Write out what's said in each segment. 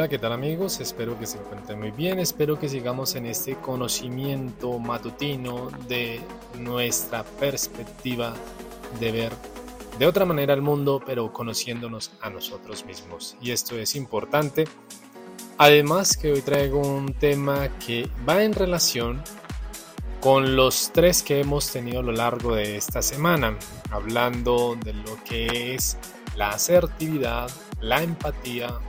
Hola, ¿qué tal amigos? Espero que se encuentren muy bien, espero que sigamos en este conocimiento matutino de nuestra perspectiva de ver de otra manera el mundo, pero conociéndonos a nosotros mismos. Y esto es importante. Además que hoy traigo un tema que va en relación con los tres que hemos tenido a lo largo de esta semana, hablando de lo que es la asertividad, la empatía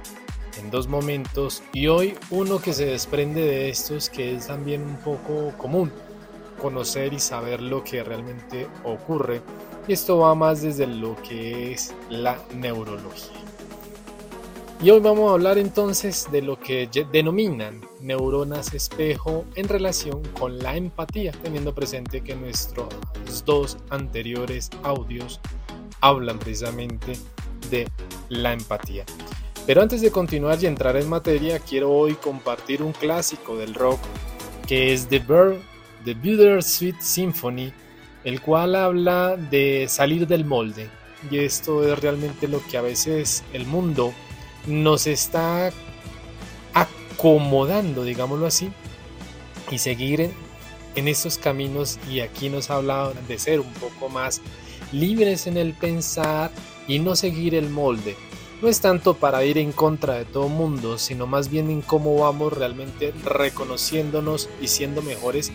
en dos momentos y hoy uno que se desprende de estos que es también un poco común, conocer y saber lo que realmente ocurre y esto va más desde lo que es la neurología. Y hoy vamos a hablar entonces de lo que denominan neuronas espejo en relación con la empatía, teniendo presente que nuestros dos anteriores audios hablan precisamente de la empatía. Pero antes de continuar y entrar en materia, quiero hoy compartir un clásico del rock que es The Bird, The Bittersweet Symphony, el cual habla de salir del molde. Y esto es realmente lo que a veces el mundo nos está acomodando, digámoslo así, y seguir en, en estos caminos. Y aquí nos habla de ser un poco más libres en el pensar y no seguir el molde no es tanto para ir en contra de todo mundo, sino más bien en cómo vamos realmente reconociéndonos y siendo mejores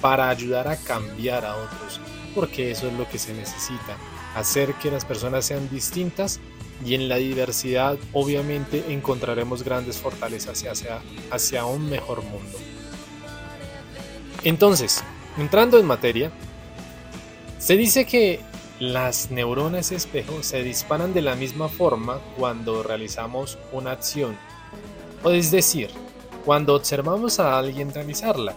para ayudar a cambiar a otros, porque eso es lo que se necesita, hacer que las personas sean distintas y en la diversidad obviamente encontraremos grandes fortalezas hacia, hacia un mejor mundo. Entonces, entrando en materia, se dice que las neuronas espejo se disparan de la misma forma cuando realizamos una acción, o es decir, cuando observamos a alguien realizarla.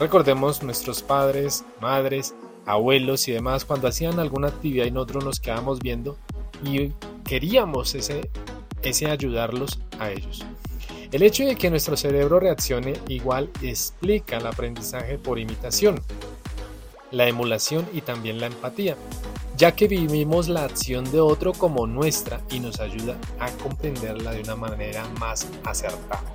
Recordemos nuestros padres, madres, abuelos y demás cuando hacían alguna actividad y nosotros nos quedábamos viendo y queríamos ese, ese ayudarlos a ellos. El hecho de que nuestro cerebro reaccione igual explica el aprendizaje por imitación, la emulación y también la empatía ya que vivimos la acción de otro como nuestra y nos ayuda a comprenderla de una manera más acertada.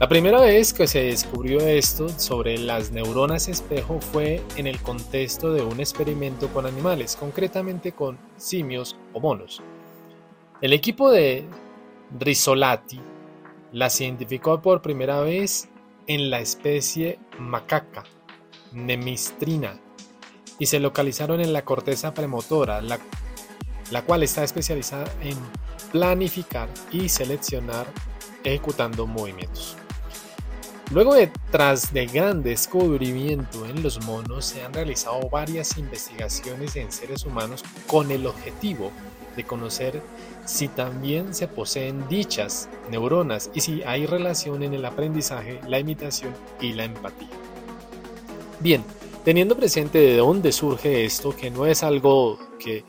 La primera vez que se descubrió esto sobre las neuronas espejo fue en el contexto de un experimento con animales, concretamente con simios o monos. El equipo de Risolati las identificó por primera vez en la especie macaca, nemistrina, y se localizaron en la corteza premotora, la, la cual está especializada en planificar y seleccionar ejecutando movimientos. Luego de tras de gran descubrimiento en los monos, se han realizado varias investigaciones en seres humanos con el objetivo de conocer si también se poseen dichas neuronas y si hay relación en el aprendizaje, la imitación y la empatía. Bien, teniendo presente de dónde surge esto, que no es algo que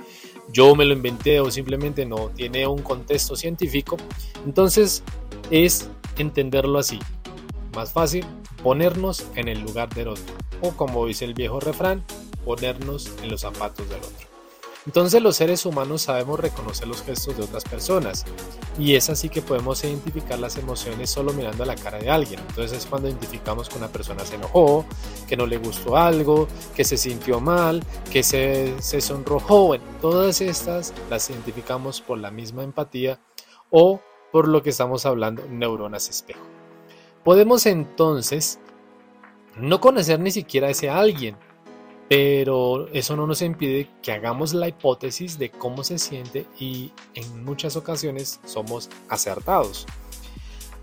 yo me lo inventé o simplemente no tiene un contexto científico, entonces es entenderlo así. Más fácil, ponernos en el lugar del otro. O como dice el viejo refrán, ponernos en los zapatos del otro. Entonces los seres humanos sabemos reconocer los gestos de otras personas y es así que podemos identificar las emociones solo mirando a la cara de alguien. Entonces es cuando identificamos que una persona se enojó, que no le gustó algo, que se sintió mal, que se, se sonrojó. Bueno, todas estas las identificamos por la misma empatía o por lo que estamos hablando, neuronas espejo. Podemos entonces no conocer ni siquiera a ese alguien, pero eso no nos impide que hagamos la hipótesis de cómo se siente y en muchas ocasiones somos acertados.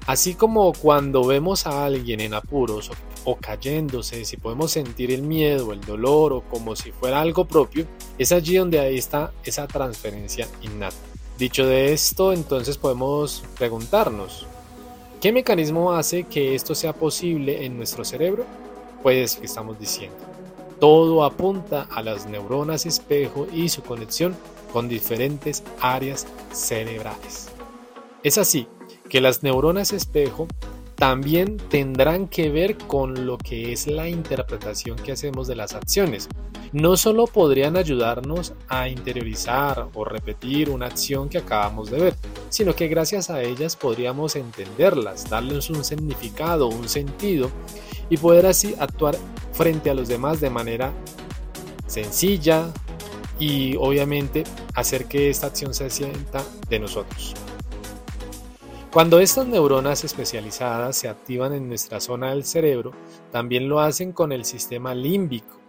Así como cuando vemos a alguien en apuros o, cayéndose, si podemos sentir el miedo, el dolor o como si fuera algo propio, es allí donde ahí está esa transferencia innata. Dicho de esto, entonces podemos preguntarnos, ¿qué mecanismo hace que esto sea posible en nuestro cerebro? Pues que estamos diciendo todo apunta a las neuronas espejo y su conexión con diferentes áreas cerebrales. Es así que las neuronas espejo también tendrán que ver con lo que es la interpretación que hacemos de las acciones. No solo podrían ayudarnos a interiorizar o repetir una acción que acabamos de ver, sino que gracias a ellas podríamos entenderlas, darles un significado, un sentido y poder así actuar frente a los demás de manera sencilla y obviamente hacer que esta acción se sienta de nosotros. Cuando estas neuronas especializadas se activan en nuestra zona del cerebro, también lo hacen con el sistema límbico.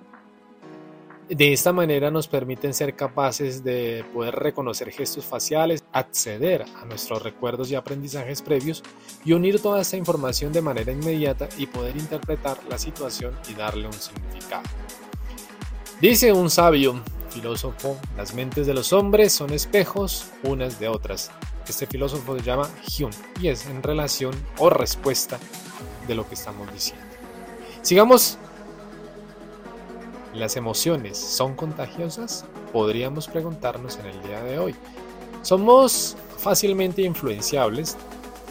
De esta manera nos permiten ser capaces de poder reconocer gestos faciales, acceder a nuestros recuerdos y aprendizajes previos y unir toda esta información de manera inmediata y poder interpretar la situación y darle un significado. Dice un sabio filósofo, las mentes de los hombres son espejos unas de otras. Este filósofo se llama Hume y es en relación o respuesta de lo que estamos diciendo. Sigamos. ¿Las emociones son contagiosas? Podríamos preguntarnos en el día de hoy. Somos fácilmente influenciables,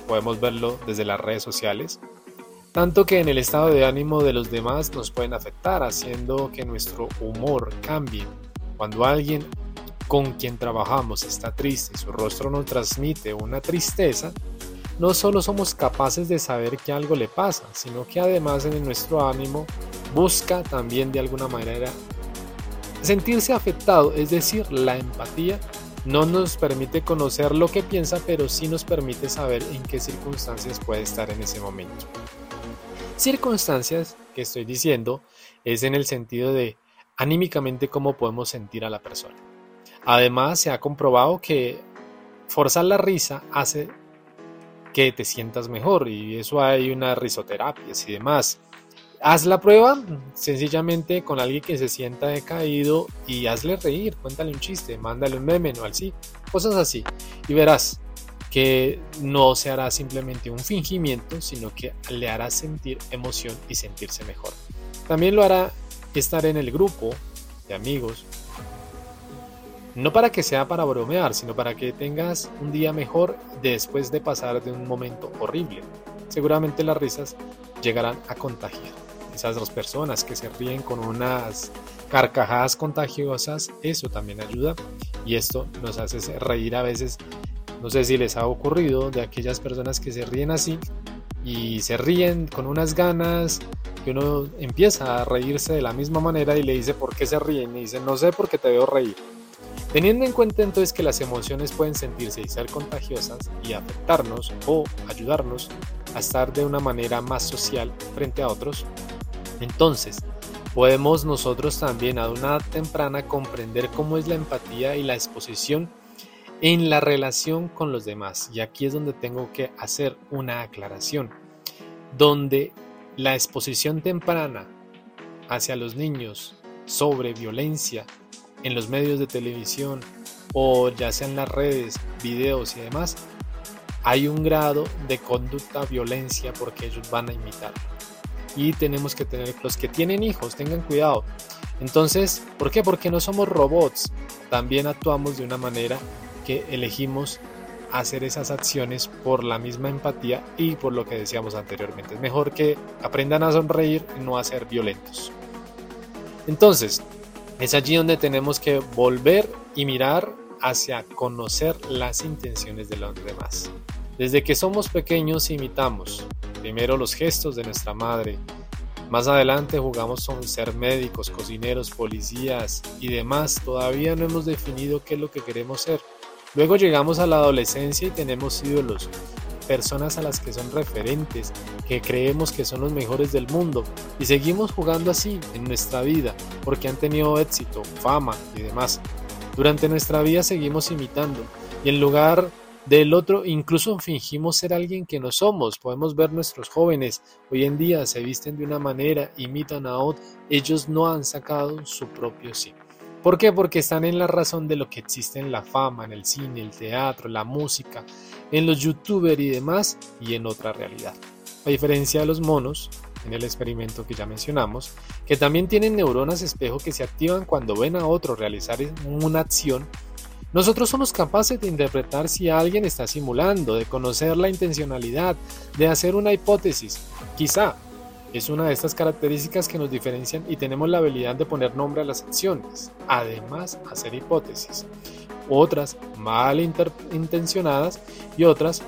podemos verlo desde las redes sociales, tanto que en el estado de ánimo de los demás nos pueden afectar, haciendo que nuestro humor cambie. Cuando alguien con quien trabajamos está triste y su rostro nos transmite una tristeza, no solo somos capaces de saber que algo le pasa, sino que además en nuestro ánimo busca también de alguna manera sentirse afectado, es decir, la empatía no nos permite conocer lo que piensa, pero sí nos permite saber en qué circunstancias puede estar en ese momento. Circunstancias que estoy diciendo es en el sentido de anímicamente cómo podemos sentir a la persona. Además, se ha comprobado que forzar la risa hace que te sientas mejor y eso hay una risoterapia y demás. Haz la prueba sencillamente con alguien que se sienta decaído y hazle reír, cuéntale un chiste, mándale un meme o así, cosas así. Y verás que no se hará simplemente un fingimiento, sino que le hará sentir emoción y sentirse mejor. También lo hará estar en el grupo de amigos no para que sea para bromear, sino para que tengas un día mejor después de pasar de un momento horrible. Seguramente las risas llegarán a contagiar. Esas dos personas que se ríen con unas carcajadas contagiosas, eso también ayuda y esto nos hace reír a veces. No sé si les ha ocurrido de aquellas personas que se ríen así y se ríen con unas ganas que uno empieza a reírse de la misma manera y le dice por qué se ríen y dice no sé por qué te veo reír Teniendo en cuenta entonces que las emociones pueden sentirse y ser contagiosas y afectarnos o ayudarnos a estar de una manera más social frente a otros, entonces podemos nosotros también a una edad temprana comprender cómo es la empatía y la exposición en la relación con los demás. Y aquí es donde tengo que hacer una aclaración, donde la exposición temprana hacia los niños sobre violencia en los medios de televisión o ya sea en las redes, videos y demás, hay un grado de conducta violencia porque ellos van a imitar. Y tenemos que tener, los que tienen hijos, tengan cuidado. Entonces, ¿por qué? Porque no somos robots. También actuamos de una manera que elegimos hacer esas acciones por la misma empatía y por lo que decíamos anteriormente. Es mejor que aprendan a sonreír y no a ser violentos. Entonces, es allí donde tenemos que volver y mirar hacia conocer las intenciones de los demás. Desde que somos pequeños imitamos primero los gestos de nuestra madre, más adelante jugamos con ser médicos, cocineros, policías y demás. Todavía no hemos definido qué es lo que queremos ser. Luego llegamos a la adolescencia y tenemos ídolos, personas a las que son referentes, que creemos que son los mejores del mundo y seguimos jugando así en nuestra vida porque han tenido éxito, fama y demás. Durante nuestra vida seguimos imitando y en lugar del otro incluso fingimos ser alguien que no somos. Podemos ver nuestros jóvenes hoy en día se visten de una manera, imitan a otros, ellos no han sacado su propio sí. ¿Por qué? Porque están en la razón de lo que existe en la fama, en el cine, el teatro, la música, en los youtubers y demás, y en otra realidad. A diferencia de los monos, en el experimento que ya mencionamos, que también tienen neuronas espejo que se activan cuando ven a otro realizar una acción, Nosotros somos capaces de interpretar si alguien está simulando, de conocer la intencionalidad, de hacer una hipótesis. Quizá es una de estas características que nos diferencian y tenemos la habilidad de poner nombre a las acciones, además hacer hipótesis. Otras mal intencionadas y otras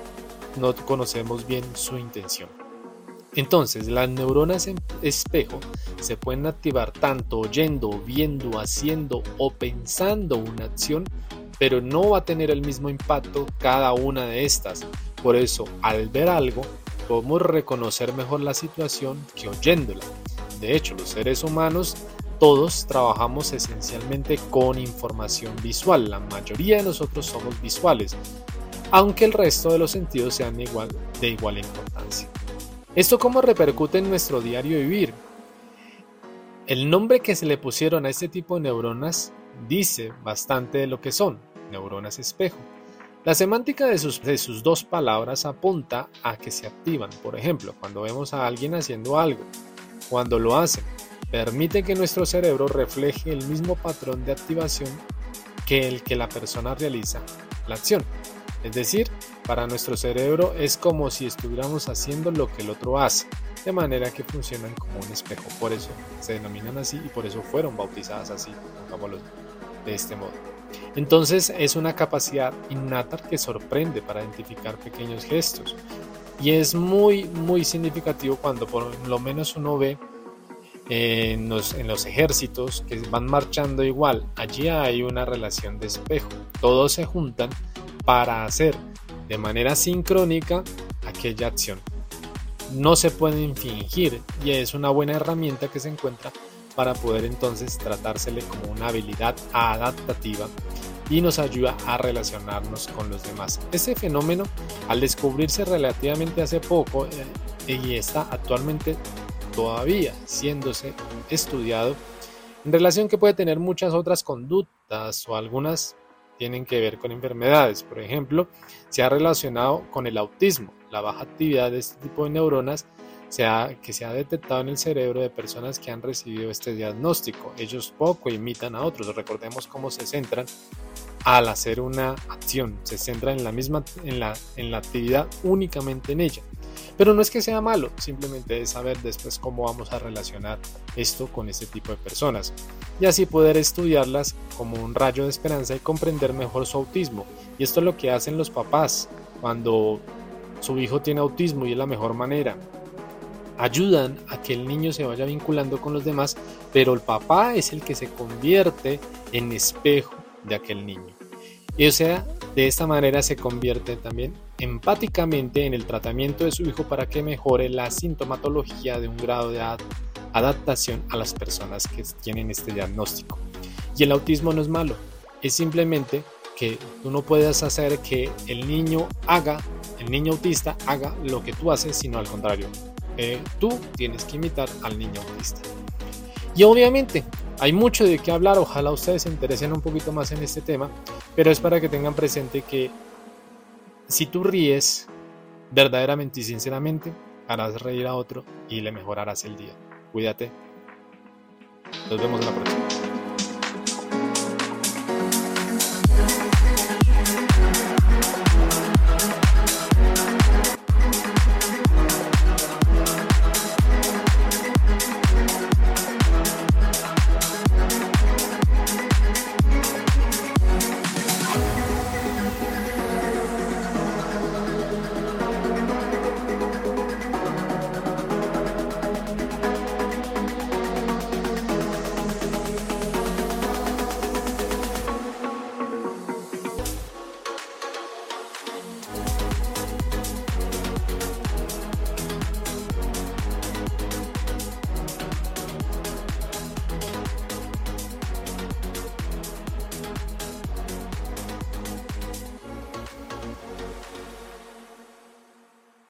no conocemos bien su intención. Entonces, las neuronas en espejo se pueden activar tanto oyendo, viendo, haciendo o pensando una acción, pero no va a tener el mismo impacto cada una de estas. Por eso, al ver algo, podemos reconocer mejor la situación que oyéndola. De hecho, los seres humanos todos trabajamos esencialmente con información visual. La mayoría de nosotros somos visuales, aunque el resto de los sentidos sean de igual importancia. ¿Esto cómo repercute en nuestro diario vivir? El nombre que se le pusieron a este tipo de neuronas dice bastante de lo que son, neuronas espejo. La semántica de sus, de sus, dos palabras apunta a que se activan. Por ejemplo, cuando vemos a alguien haciendo algo, cuando lo hacen, permite que nuestro cerebro refleje el mismo patrón de activación que el que la persona realiza la acción. Es decir, para nuestro cerebro es como si estuviéramos haciendo lo que el otro hace, de manera que funcionan como un espejo. Por eso se denominan así y por eso fueron bautizadas así, de este modo. Entonces es una capacidad innata que sorprende para identificar pequeños gestos. Y es muy, muy significativo cuando por lo menos uno ve en los, en ejércitos que van marchando igual. Allí hay una relación de espejo. Todos se juntan para hacer de manera sincrónica aquella acción. No se pueden fingir y es una buena herramienta que se encuentra para poder entonces tratársele como una habilidad adaptativa y nos ayuda a relacionarnos con los demás. Este fenómeno, al descubrirse relativamente hace poco eh, y está actualmente todavía siéndose estudiado, en relación que puede tener muchas otras conductas o algunas tienen que ver con enfermedades. Por ejemplo, se ha relacionado con el autismo. La baja actividad de este tipo de neuronas se ha, que se ha detectado en el cerebro de personas que han recibido este diagnóstico. Ellos poco imitan a otros. Recordemos cómo se centran al hacer una acción. Se centran en la misma, en la, en la actividad únicamente en ella. Pero no es que sea malo, simplemente es saber después cómo vamos a relacionar esto con este tipo de personas y así poder estudiarlas como un rayo de esperanza y comprender mejor su autismo. Y esto es lo que hacen los papás cuando su hijo tiene autismo y es la mejor manera. Ayudan a que el niño se vaya vinculando con los demás, pero el papá es el que se convierte en espejo de aquel niño. Y o sea, de esta manera se convierte también empáticamente en el tratamiento de su hijo para que mejore la sintomatología de un grado de adaptación a las personas que tienen este diagnóstico. Y el autismo no es malo, es simplemente que tú no puedes hacer que el niño haga, el niño autista haga lo que tú haces, sino al contrario. Eh, tú tienes que imitar al niño autista. Y obviamente hay mucho de qué hablar, ojalá ustedes se interesen un poquito más en este tema, pero es para que tengan presente que si tú ríes verdaderamente y sinceramente, harás reír a otro y le mejorarás el día. Cuídate. Nos vemos en la próxima.